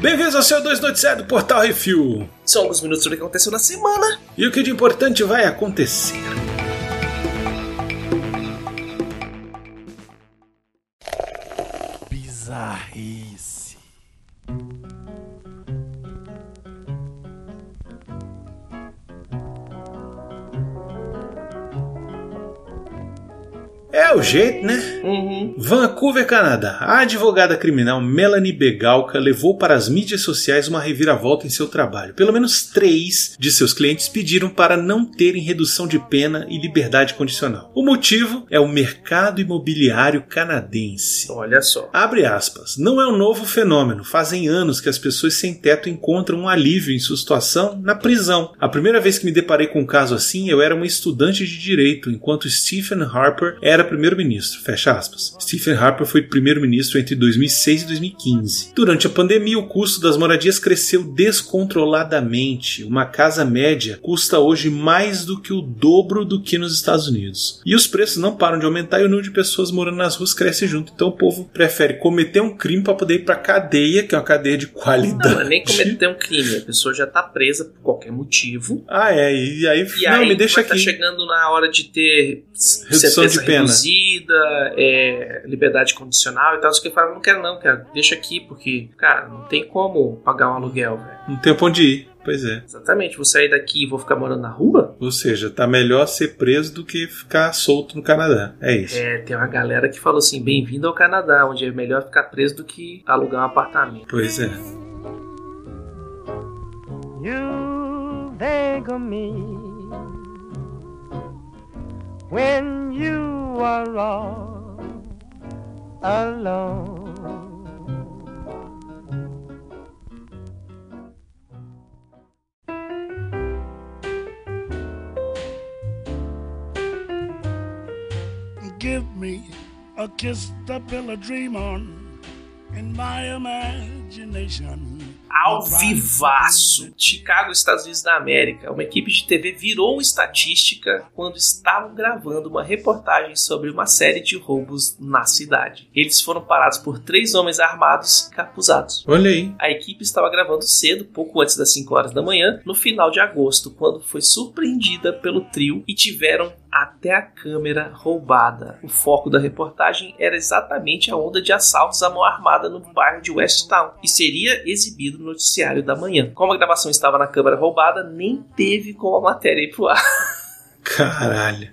Bem-vindos ao seu 2 Noticiário do Portal Refil. São alguns minutos sobre o que aconteceu na semana. E o que de importante vai acontecer. Jeito, né? Uhum. Vancouver, Canadá. A advogada criminal Melanie Begalka levou para as mídias sociais uma reviravolta em seu trabalho. Pelo menos três de seus clientes pediram para não terem redução de pena e liberdade condicional. O motivo é o mercado imobiliário canadense. Olha só. Abre aspas. Não é um novo fenômeno. Fazem anos que as pessoas sem teto encontram um alívio em sua situação na prisão. A primeira vez que me deparei com um caso assim, eu era uma estudante de direito, enquanto Stephen Harper era primeiro-ministro. Fecha aspas. Stephen Harper foi primeiro-ministro entre 2006 e 2015. Durante a pandemia, o custo das moradias cresceu descontroladamente. Uma casa média custa hoje mais do que o dobro do que nos Estados Unidos. E os preços não param de aumentar e o número de pessoas morando nas ruas cresce junto. Então o povo prefere cometer um crime para poder ir para cadeia, que é uma cadeia de qualidade. Não, nem cometer um crime. A pessoa já tá presa por qualquer motivo. Ah, é. E aí, E não, aí me deixa tá aqui. chegando na hora de ter Redução de pena. reduzida, é, liberdade condicional e tal. Só que fala, não quero não, cara. Deixa aqui, porque, cara, não tem como pagar um aluguel, velho. Não tem pra onde ir. Pois é. Exatamente, vou sair daqui e vou ficar morando na rua? Ou seja, tá melhor ser preso do que ficar solto no Canadá. É isso. É, tem uma galera que falou assim: bem-vindo ao Canadá, onde é melhor ficar preso do que alugar um apartamento. Pois é. You of me when you are all alone. Give me a kiss to build a dream on in my imagination. Ao vivaço! Chicago, Estados Unidos da América. Uma equipe de TV virou estatística quando estavam gravando uma reportagem sobre uma série de roubos na cidade. Eles foram parados por três homens armados capuzados. Olha aí. A equipe estava gravando cedo, pouco antes das 5 horas da manhã, no final de agosto, quando foi surpreendida pelo trio e tiveram até a câmera roubada. O foco da reportagem era exatamente a onda de assaltos à mão armada no bairro de West Town e seria exibido no noticiário da manhã. Como a gravação estava na câmera roubada, nem teve como a matéria ir pro ar. Caralho.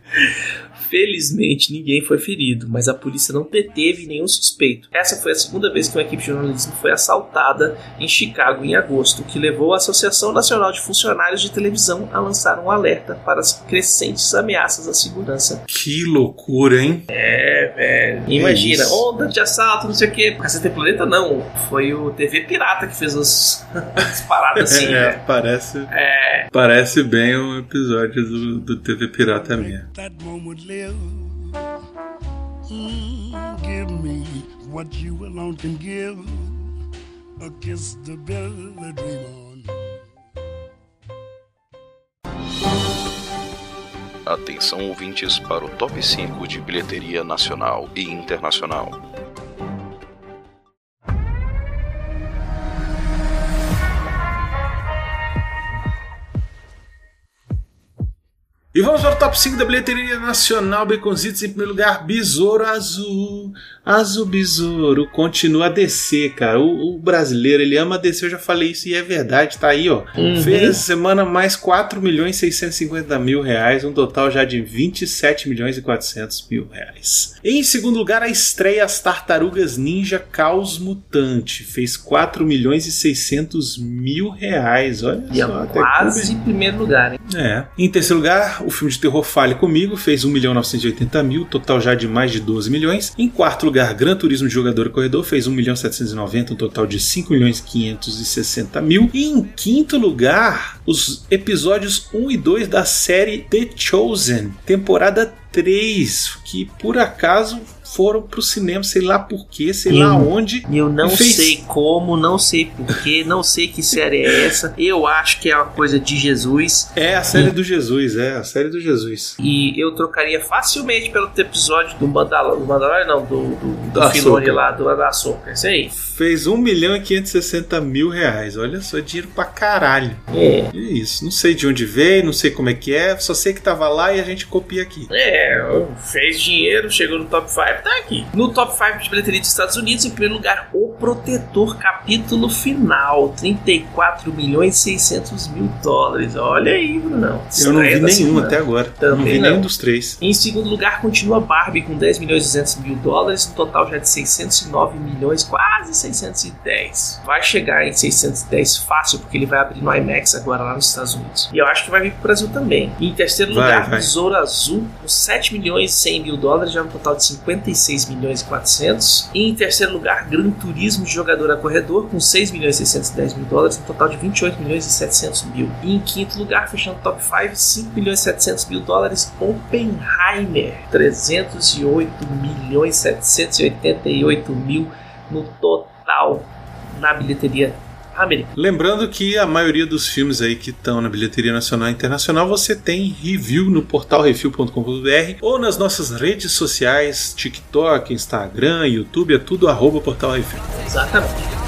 Felizmente, ninguém foi ferido, mas a polícia não deteve nenhum suspeito. Essa foi a segunda vez que uma equipe de jornalismo foi assaltada em Chicago em agosto, o que levou a Associação Nacional de Funcionários de Televisão a lançar um alerta para as crescentes ameaças à segurança. Que loucura, hein? É, velho. Imagina, isso. onda de assalto, não sei o quê. Cacete Planeta não. Foi o TV Pirata que fez os, as paradas assim, é, né? parece, É, parece bem um episódio do, do TV Pirata mesmo. That moment live. Mm, give me what you alone can give. A kiss to build a dream on. Atenção ouvintes para o top 5 de bilheteria nacional e internacional. E vamos para o top 5 da bilheteria nacional Baconzitos. Em primeiro lugar, Besouro Azul. Azul Besouro. Continua a descer, cara. O, o brasileiro, ele ama descer. Eu já falei isso e é verdade. Tá aí, ó. Uhum. Fez essa semana mais 4 milhões e 650 mil reais. Um total já de 27 milhões e 400 mil reais. Em segundo lugar, a estreia As Tartarugas Ninja Caos Mutante. Fez 4 milhões e 600 mil reais. Olha e é só. até quase em primeiro lugar, hein? é. Em terceiro lugar, o filme de terror Fale Comigo fez 1 milhão 980 mil, total já de mais de 12 milhões. Em quarto lugar, Gran Turismo de Jogador e Corredor fez 1 milhão 790, um total de 5 milhões 560 mil. E em quinto lugar, os episódios 1 e 2 da série The Chosen, temporada 3, que por acaso foram pro cinema, sei lá por quê, sei Eu- lá onde. E eu não E fez- sei como, não sei porquê, não sei que série é essa. Eu acho que é uma coisa de Jesus. É a série do Jesus, é a série do Jesus. E eu trocaria facilmente pelo episódio do Mandalorian, do não, do, do, do Da Filoni Ahsoka. lá, do da Açúcar. Isso aí. Fez 1 milhão e 560 mil reais. Olha só, é dinheiro pra caralho. É. É isso. Não sei de onde veio, não sei como é que é, só sei que tava lá e a gente copia aqui. É, fez dinheiro, chegou no top 5, tá aqui. No top 5 de bilheteria dos Estados Unidos, em primeiro lugar, O Protetor, capítulo final, 34 milhões e 600 mil dólares. Olha aí, Brunão. Eu não vi da nenhum semana. até agora. Eu não Também vi não. nenhum dos três. Em segundo lugar, continua Barbie com 10 milhões e 200 mil dólares, no total já de 609 milhões, quase 610. Vai chegar em 610 fácil, porque ele vai abrir no IMAX agora lá nos Estados Unidos. E eu acho que vai vir pro Brasil também. E em terceiro Vai, lugar, vai. Besouro Azul, com 7 milhões e 100 mil dólares, já no total de 56 milhões e 400. E em terceiro lugar, Gran Turismo de Jogador a Corredor, com 6 milhões e 610 mil dólares, no total de 28 milhões e 700 mil. E em quinto lugar, fechando o top 5, 5 milhões e 700 mil dólares, Oppenheimer, 308 milhões e 788 mil no total na bilheteria americana. Lembrando que a maioria dos filmes aí que estão na bilheteria nacional e internacional você tem review no portal refil.com.br ou nas nossas redes sociais, TikTok, Instagram, YouTube, é tudo arroba portal refil. Exatamente.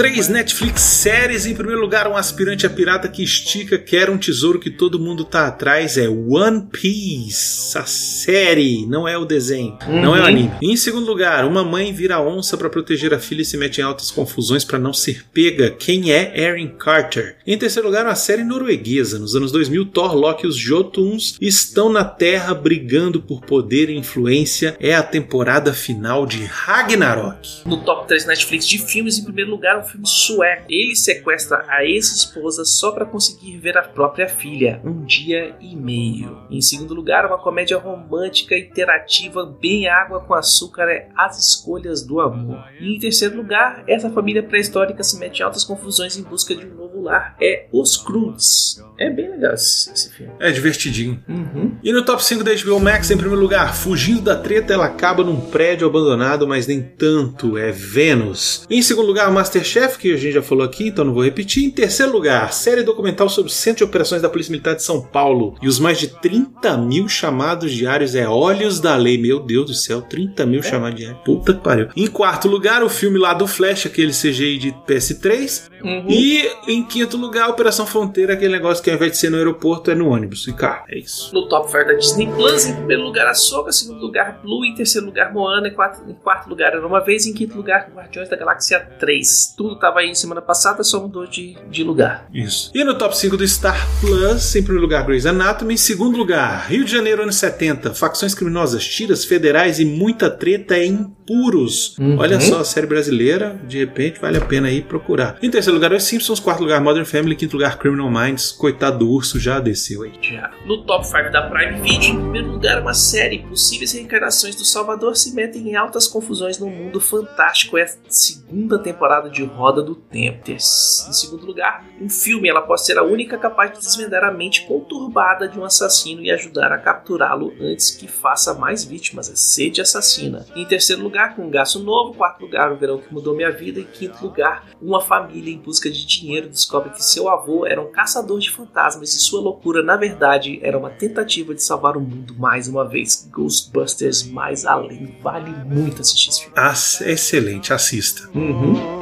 3 Netflix séries, em primeiro lugar, um aspirante a pirata que estica, quer um tesouro que todo mundo tá atrás, é One Piece, a série, não é o desenho, não é o Uhum. anime. Em segundo lugar, uma mãe vira onça para proteger a filha e se mete em altas confusões para não ser pega. Quem é Erin Carter? Em terceiro lugar, uma série norueguesa. Nos anos 2000, Thor, Loki e os Jotuns estão na Terra brigando por poder e influência. É a temporada final de Ragnarok. No top 3 Netflix de filmes, em primeiro lugar, filme sueco. Ele sequestra a ex-esposa só para conseguir ver a própria filha, um dia e meio. Em segundo lugar, uma comédia romântica interativa, bem água com açúcar, é As Escolhas do Amor. E em terceiro lugar, essa família pré-histórica se mete em altas confusões em busca de um novo lar, é Os Cruz. É bem legal esse, esse filme. É divertidinho. Uhum. E no top 5 da HBO Max, em primeiro lugar, fugindo da treta, ela acaba num prédio abandonado, mas nem tanto, é Vênus. Em segundo lugar, Masterchef, que a gente já falou aqui, então não vou repetir. Em terceiro lugar, série documental sobre o Centro de Operações da Polícia Militar de São Paulo. E os mais de 30 mil chamados diários é Olhos da Lei. Meu Deus do céu, 30 mil chamados diários. Puta que pariu. Em quarto lugar, o filme lá do Flash, aquele CGI de PS3. Uhum. E em quinto lugar, Operação Fronteira, aquele negócio que ao invés de ser no aeroporto é no ônibus e carro. É isso. No top 5 da Disney Plus, em primeiro lugar a Soca, em segundo lugar Blue, em terceiro lugar Moana, em quarto, em quarto lugar Era Uma Vez, em quinto lugar Guardiões da Galáxia 3. Tudo tava aí semana passada, só mudou de, de lugar. Isso. E no top 5 do Star Plus, em primeiro lugar, Grey's Anatomy. Em segundo lugar, Rio de Janeiro, anos 70. Facções criminosas, tiras federais e muita treta em puros. Uhum. Olha só, a série brasileira, de repente, vale a pena aí procurar. Em terceiro lugar, Os Simpsons. Quarto lugar, Modern Family. Quinto lugar, Criminal Minds. Coitado do urso, já desceu aí. Já. No top 5 da Prime Video, em primeiro lugar uma série. Possíveis reencarnações do Salvador se metem em altas confusões no mundo fantástico. É a segunda temporada de Roda do Tempo. Em segundo lugar, um filme. Ela pode ser a única capaz de desvendar a mente conturbada de um assassino e ajudar a capturá-lo antes que faça mais vítimas. É Sede Assassina. Em terceiro lugar, com um gasto novo. Quarto lugar, o verão que mudou minha vida. Em quinto lugar, uma família em busca de dinheiro descobre que seu avô era um caçador de fantasmas e sua loucura, na verdade, era uma tentativa de salvar o mundo mais uma vez. Ghostbusters mais além. Vale muito assistir esse filme. Ah, excelente, assista. Uhum.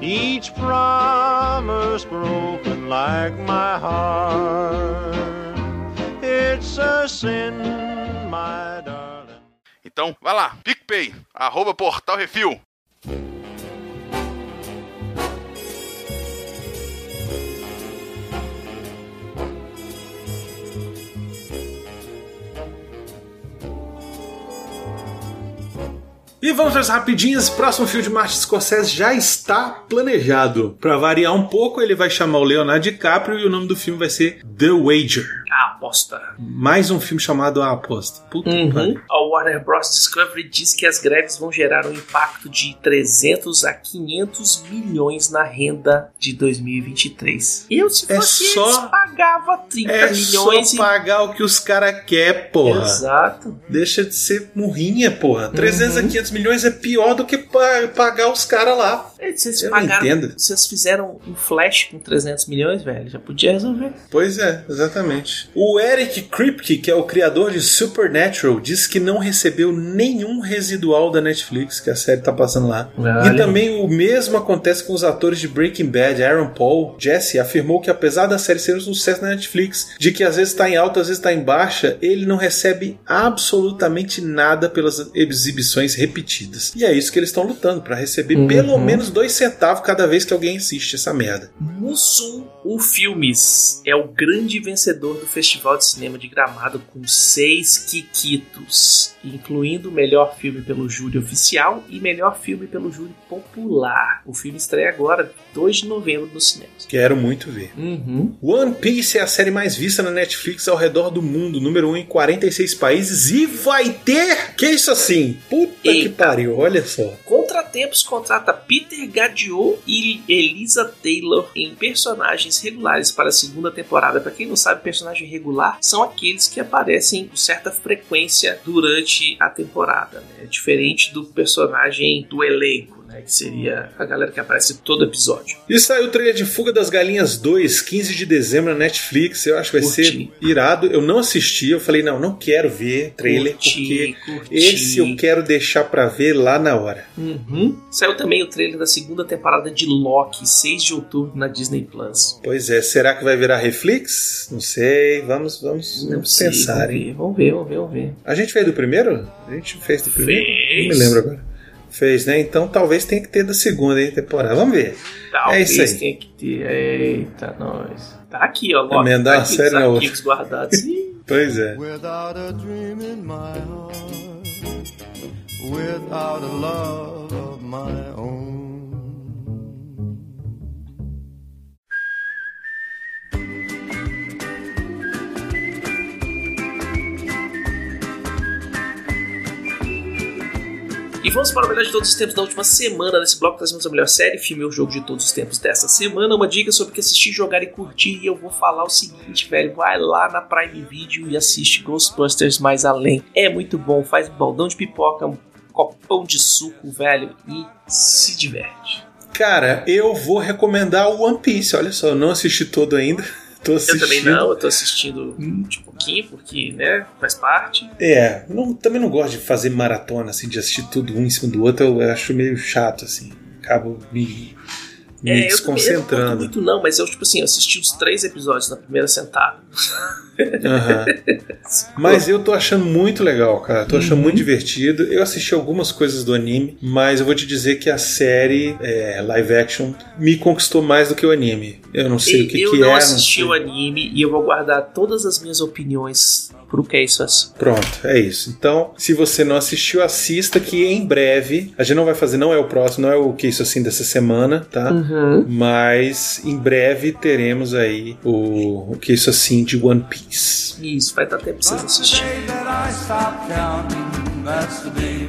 Each promise broken like my heart. It's a sin, my darling. Então, vai lá, PicPay, arroba Portal Refil. E vamos as rapidinhas. Próximo filme de Martin Scorsese já está planejado. Para variar um pouco, ele vai chamar o Leonardo DiCaprio e o nome do filme vai ser The Wager. Aposta. Mais um filme chamado A Aposta. Puta que pariu. A Warner Bros. Discovery diz que as greves vão gerar um impacto de 300 a 500 milhões na renda de 2023. Eu, se É fosse só- eles, pagava 30 É milhões só pagar o que os caras querem, porra. Exato. Deixa de ser murrinha, porra. 300 Uhum. a 500 milhões é pior do que pa- pagar os caras lá. É, Vocês Eu não pagaram. entendo. Vocês fizeram um flash com 300 milhões, velho. Já podia resolver. Pois é, exatamente. O Eric Kripke, que é o criador de Supernatural, disse que não recebeu nenhum residual da Netflix, que a série tá passando lá. Olha. E também o mesmo acontece com os atores de Breaking Bad. Aaron Paul, Jesse, afirmou que apesar da série ser um sucesso na Netflix, de que às vezes tá em alta, às vezes tá em baixa, ele não recebe absolutamente nada pelas exibições repetidas. E é isso que eles estão lutando, pra receber Uhum. pelo menos dois centavos cada vez que alguém assiste essa merda. Mussum, o Filmes, é o grande vencedor do Festival de Cinema de Gramado com seis Kikitos, incluindo o melhor filme pelo júri oficial e melhor filme pelo júri popular. O filme estreia agora, 2 de novembro, nos cinemas. Quero muito ver. Uhum. One Piece é a série mais vista na Netflix ao redor do mundo, número 1 em 46 países e vai ter. Que isso assim? Puta que Eita. pariu, olha só. Contratempos contrata Peter Gadiot e Elisa Taylor em personagens regulares para a segunda temporada. Para quem não sabe, personagem regular são aqueles que aparecem com certa frequência durante a temporada, né? Diferente do personagem do elenco, né? Que seria a galera que aparece todo episódio. E saiu o trailer de Fuga das Galinhas 2, 15 de dezembro na Netflix. Eu acho que vai Curti. ser irado. Eu não assisti, eu falei, não, não quero ver trailer, porque Curti, curti. esse eu quero deixar pra ver lá na hora. Uhum. Saiu também o trailer da segunda temporada de Loki, 6 de outubro na Disney Plus. Pois é, será que vai virar Reflex? Não sei, vamos, vamos, Não vamos sei, pensar, vamos hein? ver, vamos ver, vamos ver, vamos ver. A gente fez do primeiro? A gente fez do primeiro? Fez. Não me lembro agora. Fez, né? Então talvez tenha que ter da segunda hein, temporada. Vamos ver. Talvez É isso aí. tenha que ter. Eita, nós. Tá aqui, ó. Loki, Emendar tá a aqui série os na arquivos guardados. Pois é. Without a dream in my heart, without a love of my own. E vamos para o melhor de todos os tempos da última semana. Nesse bloco trazemos a melhor série, filme ou jogo de todos os tempos dessa semana. Uma dica sobre o que assistir, jogar e curtir. E eu vou falar o seguinte, velho. Vai lá na Prime Video e assiste Ghostbusters Mais Além. É muito bom, faz um baldão de pipoca, um copão de suco, velho, e se diverte. Cara, eu vou recomendar o One Piece. Olha só, eu não assisti todo ainda. Tô Eu assistindo. também não, eu tô assistindo de pouquinho, porque, né, faz parte. É, não- também não gosto de fazer maratona, assim, de assistir tudo um em cima do outro. Eu acho meio chato, assim. Acabo me, me É, eu também eu não desconcentrando. muito não, mas eu, tipo assim, eu assisti os três episódios na primeira sentada. Aham. Mas eu tô achando muito legal, cara. Tô achando Uhum. muito divertido. Eu assisti algumas coisas do anime, mas eu vou te dizer que a série é, live action me conquistou mais do que o anime. Eu não sei o que, eu que não é. assisti sei. o anime e eu vou guardar todas as minhas opiniões pro que é isso assim. Pronto, é isso. Então, se você não assistiu, assista que em breve, a gente não vai fazer, não é o próximo, não é o que isso assim dessa semana, tá? Uhum. Mas em breve teremos aí o, o que isso assim de One Piece. Isso, vai dar tempo pra vocês assistirem. day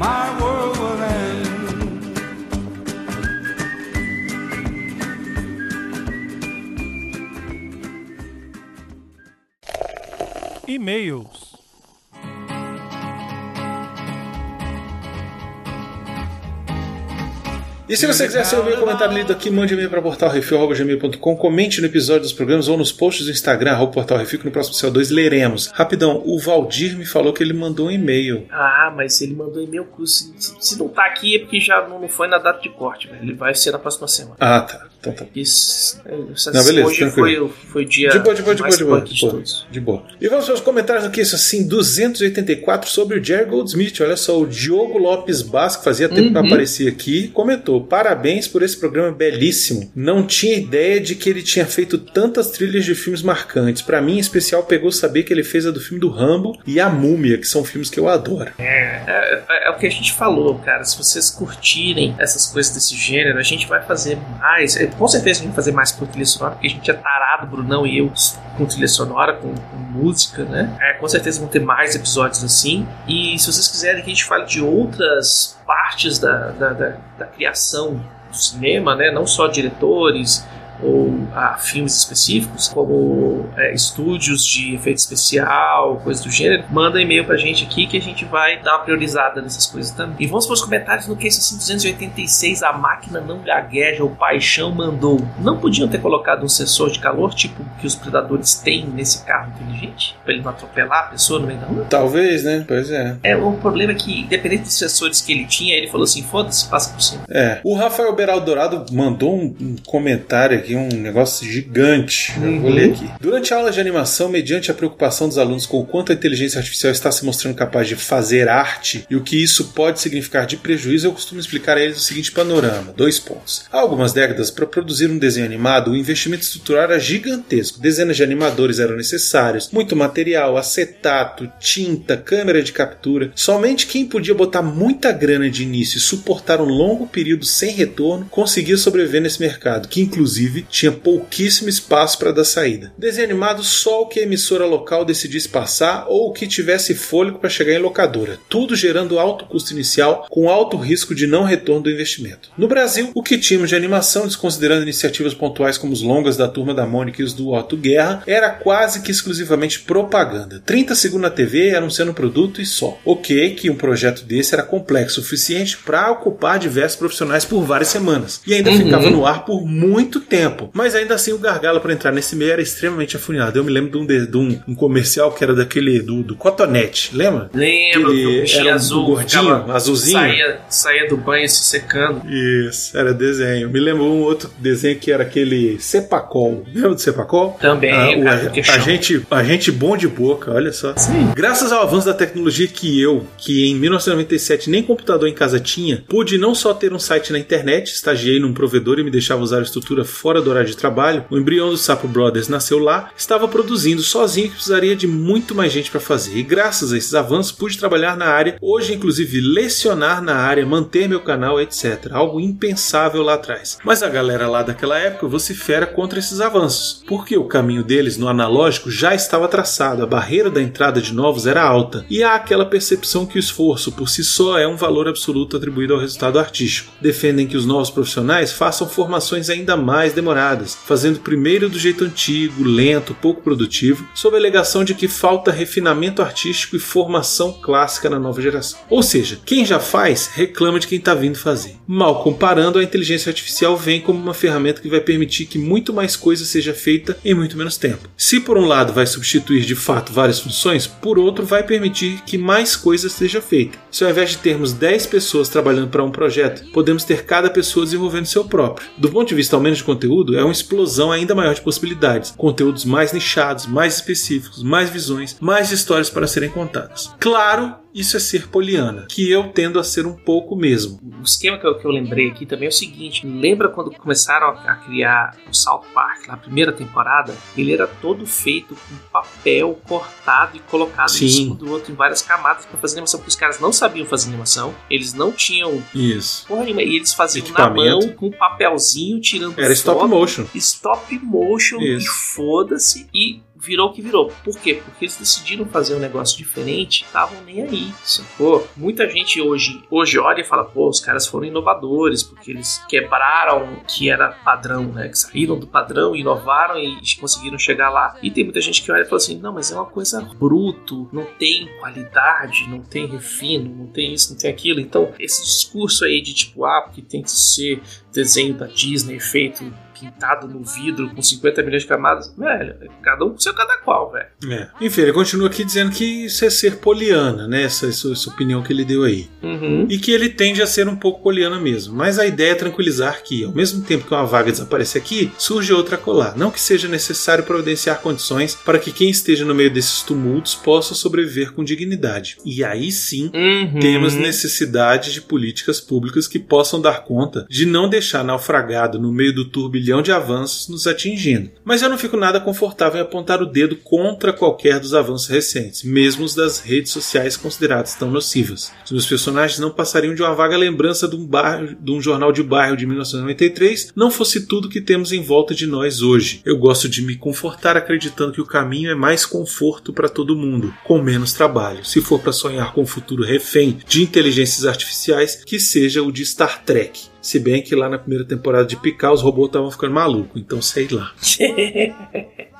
E se você quiser ser o meu comentário lido aqui, mande e-mail para portalrefil.gmail.com, comente no episódio dos programas ou nos posts do Instagram, arroba portalrefil, que no próximo CO2 leremos. Rapidão, o Valdir me falou que ele mandou um e-mail. Ah, mas ele mandou e-mail. Se, se não tá aqui é porque já não não foi na data de corte, velho. Ele vai ser na próxima semana. Ah, tá. Então tá. Isso. Não, beleza, hoje tranquilo. foi, o- foi o dia De boa, de boa, de boa, de boa, de boa, de boa. E vamos para os comentários aqui, isso assim, 284 sobre o Jerry Goldsmith. Olha só, o Diogo Lopes Basco, fazia tempo que não Uhum. aparecia aqui, comentou: Parabéns por esse programa belíssimo. Não tinha ideia de que ele tinha feito tantas trilhas de filmes marcantes. Pra mim, em especial, pegou saber que ele fez a do filme do Rambo e A Múmia, que são filmes que eu adoro. É, é- é o que a gente falou, cara. Se vocês curtirem essas coisas desse gênero, a gente vai fazer mais. é, Com certeza vai fazer mais com trilha sonora, porque a gente é tarado, Brunão e eu, com trilha sonora, com, com música, né? É, com certeza vão ter mais episódios assim. E se vocês quiserem que a gente fale de outras partes da, da, da- da criação do cinema, né? Não só diretores ou ah, filmes específicos, como é, estúdios de efeito especial, coisas do gênero, manda e-mail pra gente aqui que a gente vai dar uma priorizada nessas coisas também. E vamos para os comentários no Case assim 286, a máquina não gagueja, o paixão mandou. Não podiam ter colocado um sensor de calor, tipo que os predadores têm nesse carro inteligente? Pra ele não atropelar a pessoa no meio da rua? Talvez, né? Pois é. É, o problema é que, independente dos sensores que ele tinha, ele falou assim: foda-se, passa por cima. É. O Rafael Beraldo Dourado mandou um, um comentário aqui, um negócio gigante. Eu vou Uhum. ler aqui. Durante a aula de animação, mediante a preocupação dos alunos com o quanto a inteligência artificial está se mostrando capaz de fazer arte e o que isso pode significar de prejuízo, eu costumo explicar a eles o seguinte panorama: dois pontos. Há algumas décadas, para produzir um desenho animado, o investimento estrutural era gigantesco. Dezenas de animadores eram necessários, muito material, acetato, tinta, câmera de captura. Somente quem podia botar muita grana de início e suportar um longo período sem retorno conseguia sobreviver nesse mercado, que inclusive tinha pouquíssimo espaço para dar saída. Desenho animado só o que a emissora local decidisse passar ou o que tivesse fôlego para chegar em locadora, tudo gerando alto custo inicial com alto risco de não retorno do investimento. No Brasil, o que tínhamos de animação, desconsiderando iniciativas pontuais como os longas da Turma da Mônica e os do Otto Guerra, era quase que exclusivamente propaganda. 30 segundos na TV anunciando um produto e só. Ok, que um projeto desse era complexo o suficiente para ocupar diversos profissionais por várias semanas e ainda Uhum. ficava no ar por muito tempo. Mas ainda assim o gargalo para entrar nesse meio era extremamente afunilado. Eu me lembro de um, de, de um, um comercial que era daquele do, do Cotonete, lembra? Lembro bichinho era um azul gordinho, ficava- azulzinho? Saía, saía do banho se secando. Isso, era desenho. Me lembrou um outro desenho que era aquele Cepacol. Lembra do Cepacol? Também, Ah, o cara a, a gente, a gente bom de boca, olha só. Sim. Graças ao avanço da tecnologia que eu, que em 1997 nem computador em casa tinha, pude não só ter um site na internet, estagiei num provedor e me deixava usar a estrutura fora do horário de trabalho, o embrião do Sapo Brothers nasceu lá, estava produzindo sozinho que precisaria de muito mais gente para fazer. E graças a esses avanços pude trabalhar na área, hoje inclusive lecionar na área, manter meu canal, etc. Algo impensável lá atrás. Mas a galera lá daquela época vocifera contra esses avanços, porque o caminho deles no analógico já estava traçado, a barreira da entrada de novos era alta, e há aquela percepção que o esforço por si só é um valor absoluto atribuído ao resultado artístico. Defendem que os novos profissionais façam formações ainda mais demoradas, fazendo primeiro do jeito antigo, lento, pouco produtivo, sob a alegação de que falta refinamento artístico e formação clássica na nova geração. Ou seja, quem já faz reclama de quem está vindo fazer. Mal comparando, a inteligência artificial vem como uma ferramenta que vai permitir que muito mais coisa seja feita em muito menos tempo. Se por um lado vai substituir de fato várias funções, por outro vai permitir que mais coisa seja feita. Se ao invés de termos 10 pessoas trabalhando para um projeto, podemos ter cada pessoa desenvolvendo seu próprio. Do ponto de vista ao menos de conteúdo, é uma explosão ainda maior de possibilidades. Conteúdos mais nichados, mais específicos, mais visões, mais histórias para serem contadas. Claro, isso é ser poliana, que eu tendo a ser um pouco mesmo. O esquema que eu, que eu lembrei aqui também é o seguinte: lembra quando começaram a, criar o South Park na primeira temporada? Ele era todo feito com papel cortado e colocado Sim. em cima do outro em várias camadas para fazer animação, porque os caras não sabiam fazer animação, eles não tinham Isso. porra nenhuma, e eles faziam na mão com um papelzinho tirando Era stop foto, motion. stop motion Isso. e foda-se e virou o que virou. Por quê? Porque eles decidiram fazer um negócio diferente, estavam nem aí, sacou? Muita gente hoje, hoje olha e fala, pô, os caras foram inovadores, porque eles quebraram o que era padrão, né? Que saíram do padrão, inovaram e conseguiram chegar lá. E tem muita gente que olha e fala assim, não, mas é uma coisa bruto, não tem qualidade, não tem refino, não tem isso, não tem aquilo. Então, esse discurso aí de tipo, ah, porque tem que ser desenho da Disney feito pintado no vidro com 50 milhões de camadas. Velho, cada um com seu cada qual, velho. É. Enfim, ele continua aqui dizendo que isso é ser poliana, né? Essa, essa, essa opinião que ele deu aí. Uhum. E que ele tende a ser um pouco poliana mesmo. Mas a ideia é tranquilizar que, ao mesmo tempo que uma vaga desaparece aqui, surge outra colar. Não que seja necessário providenciar condições para que quem esteja no meio desses tumultos possa sobreviver com dignidade. E aí sim Uhum. temos necessidade de políticas públicas que possam dar conta de não deixar naufragado no meio do turbilhão de avanços nos atingindo. Mas eu não fico nada confortável em apontar o dedo contra qualquer dos avanços recentes, mesmo os das redes sociais consideradas tão nocivas. Os meus personagens não passariam de uma vaga lembrança de um, bairro, de um jornal de bairro de 1993, não fosse tudo que temos em volta de nós hoje. Eu gosto de me confortar acreditando que o caminho é mais conforto para todo mundo, com menos trabalho. Se for para sonhar com um futuro refém de inteligências artificiais, que seja o de Star Trek. Se bem que lá na primeira temporada de Picar os robôs estavam ficando malucos, então sei lá.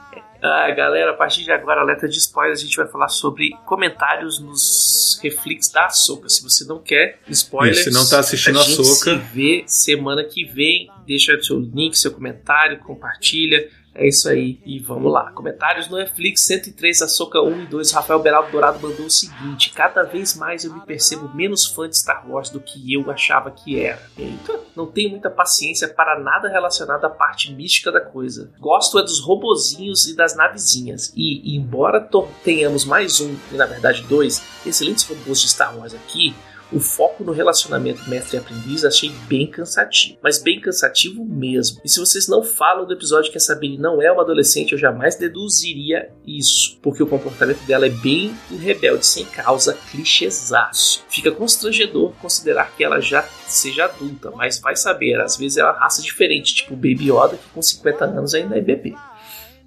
Ah, galera, a partir de agora, alerta de spoilers, a gente vai falar sobre comentários nos reflex da Soca. Se você não quer spoilers, se não tá assistindo a gente Ahsoka- se vê semana que vem. Deixa seu link, seu comentário, compartilha. É isso aí. E vamos lá. Comentários no Netflix 103, Açoka 1 e 2. Rafael Beraldo Dourado mandou o seguinte: Cada vez mais eu me percebo menos fã de Star Wars do que eu achava que era. Eita. Não tenho muita paciência para nada relacionado à parte mística da coisa. Gosto é dos robozinhos e das navezinhas. E, embora tenhamos mais um, e na verdade dois, excelentes robôs de Star Wars aqui, o foco no relacionamento mestre e aprendiz achei bem cansativo, mas bem cansativo mesmo. E se vocês não falam do episódio que a Sabine não é uma adolescente, eu jamais deduziria isso, porque o comportamento dela é bem um rebelde sem causa, clichêzaço. Fica constrangedor considerar que ela já seja adulta, mas vai saber, às vezes é uma raça diferente, tipo Baby Yoda, que com 50 anos ainda é bebê.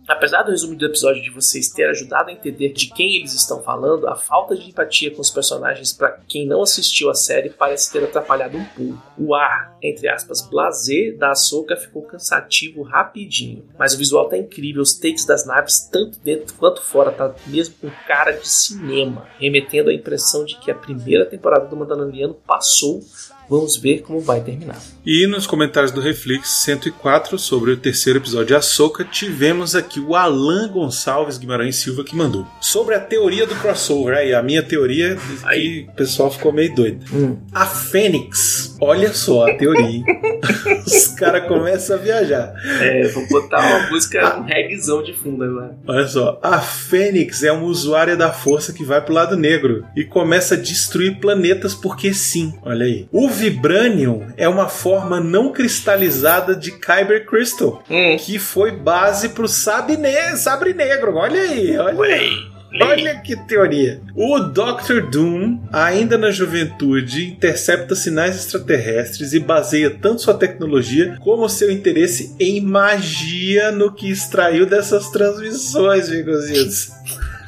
Apesar do resumo do episódio de vocês ter ajudado a entender de quem eles estão falando, a falta de empatia com os personagens para quem não assistiu a série parece ter atrapalhado um pouco. O ar, entre aspas, blazer da Ahsoka ficou cansativo rapidinho, mas o visual tá incrível, os takes das naves, tanto dentro quanto fora, tá mesmo com cara de cinema, remetendo a impressão de que a primeira temporada do Mandaloriano passou. Vamos ver como vai terminar. E nos comentários do Reflex 104 sobre o terceiro episódio de Ahsoka, tivemos aqui o Alan Gonçalves Guimarães Silva que mandou. Sobre a teoria do crossover, aí a minha teoria Aí. o pessoal ficou meio doido. Hum. A Fênix, olha só a teoria, hein? Os caras começam a viajar. É, vou botar uma música, um reggaezão de fundo agora. Olha só, a Fênix é uma usuária da força que vai pro lado negro e começa a destruir planetas porque sim. Olha aí. O Vibranium é uma forma não cristalizada de Kyber Crystal, Hum. que foi base pro sabre, ne sabre negro. Olha aí, olha aí. Olha que teoria. O Dr. Doom, ainda na juventude, intercepta sinais extraterrestres e baseia tanto sua tecnologia como seu interesse em magia no que extraiu dessas transmissões, Vigozitos.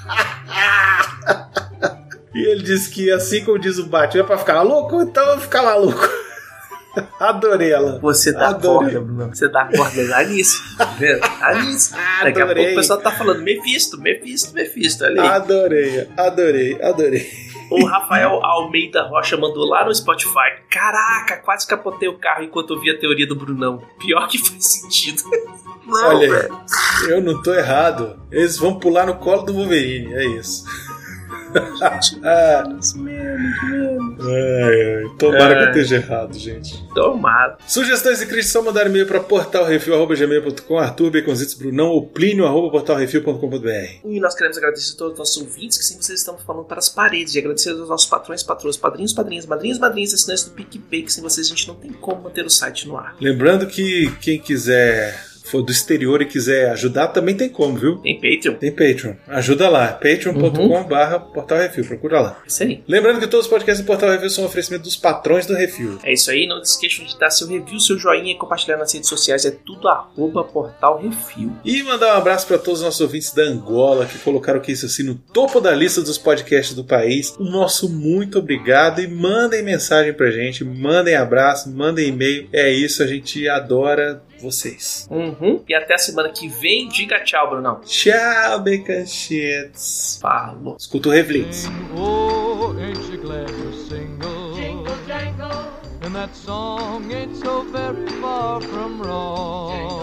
e ele diz que, assim como diz o Batman, é pra ficar maluco? Então eu vou ficar maluco. Adorei ela. Você dá Adorei. corda, Bruno. Você dá corda, nisso. Tá nisso. Daqui a pouco o pessoal tá falando Mephisto, Mephisto, Mephisto. Aí. Adorei, adorei, adorei. O Rafael Almeida Rocha mandou lá no Spotify. Caraca, quase capotei o carro enquanto eu vi a teoria do Brunão. Pior que faz sentido. Não, Olha velho. eu não tô errado. Eles vão pular no colo do Wolverine, é isso. Ah, ai, ai, tomara que eu É. esteja errado, gente. Tomado. Sugestões e críticas só mandar e-mail para portalrefil.gmail.com, Arthur Beconzitos Brunão ou Plínio arroba portalrefil.com.br. E nós queremos agradecer a todos os nossos ouvintes, que sempre vocês estão falando para as paredes. E agradecer aos nossos patrões, patrões, padrinhos, padrinhas, madrinhas, madrinhas, assinantes do PicPay, que sem vocês a gente não tem como manter o site no ar. Lembrando que quem quiser for do exterior e quiser ajudar, também tem como, viu? Tem Patreon. Tem Patreon. Ajuda lá, patreon.com barra Portal Refil, procura lá. Isso aí. Lembrando que todos os podcasts do Portal Refil são um oferecimento dos patrões do Refil. É isso aí, não se esqueçam de dar seu review, seu joinha e compartilhar nas redes sociais. É tudo arroba portal refil. E mandar um abraço para todos os nossos ouvintes da Angola que colocaram que isso assim no topo da lista dos podcasts do país. O nosso muito obrigado e mandem mensagem pra gente, mandem abraço, mandem e-mail. É isso, a gente adora vocês. Uhum. E até a semana que vem, diga tchau, Brunão. Tchau, Becanchetes. Falou. Escuta o Reflex. Oh, ain't you glad you're single? Jingle jangle, And that song ain't so very far from wrong.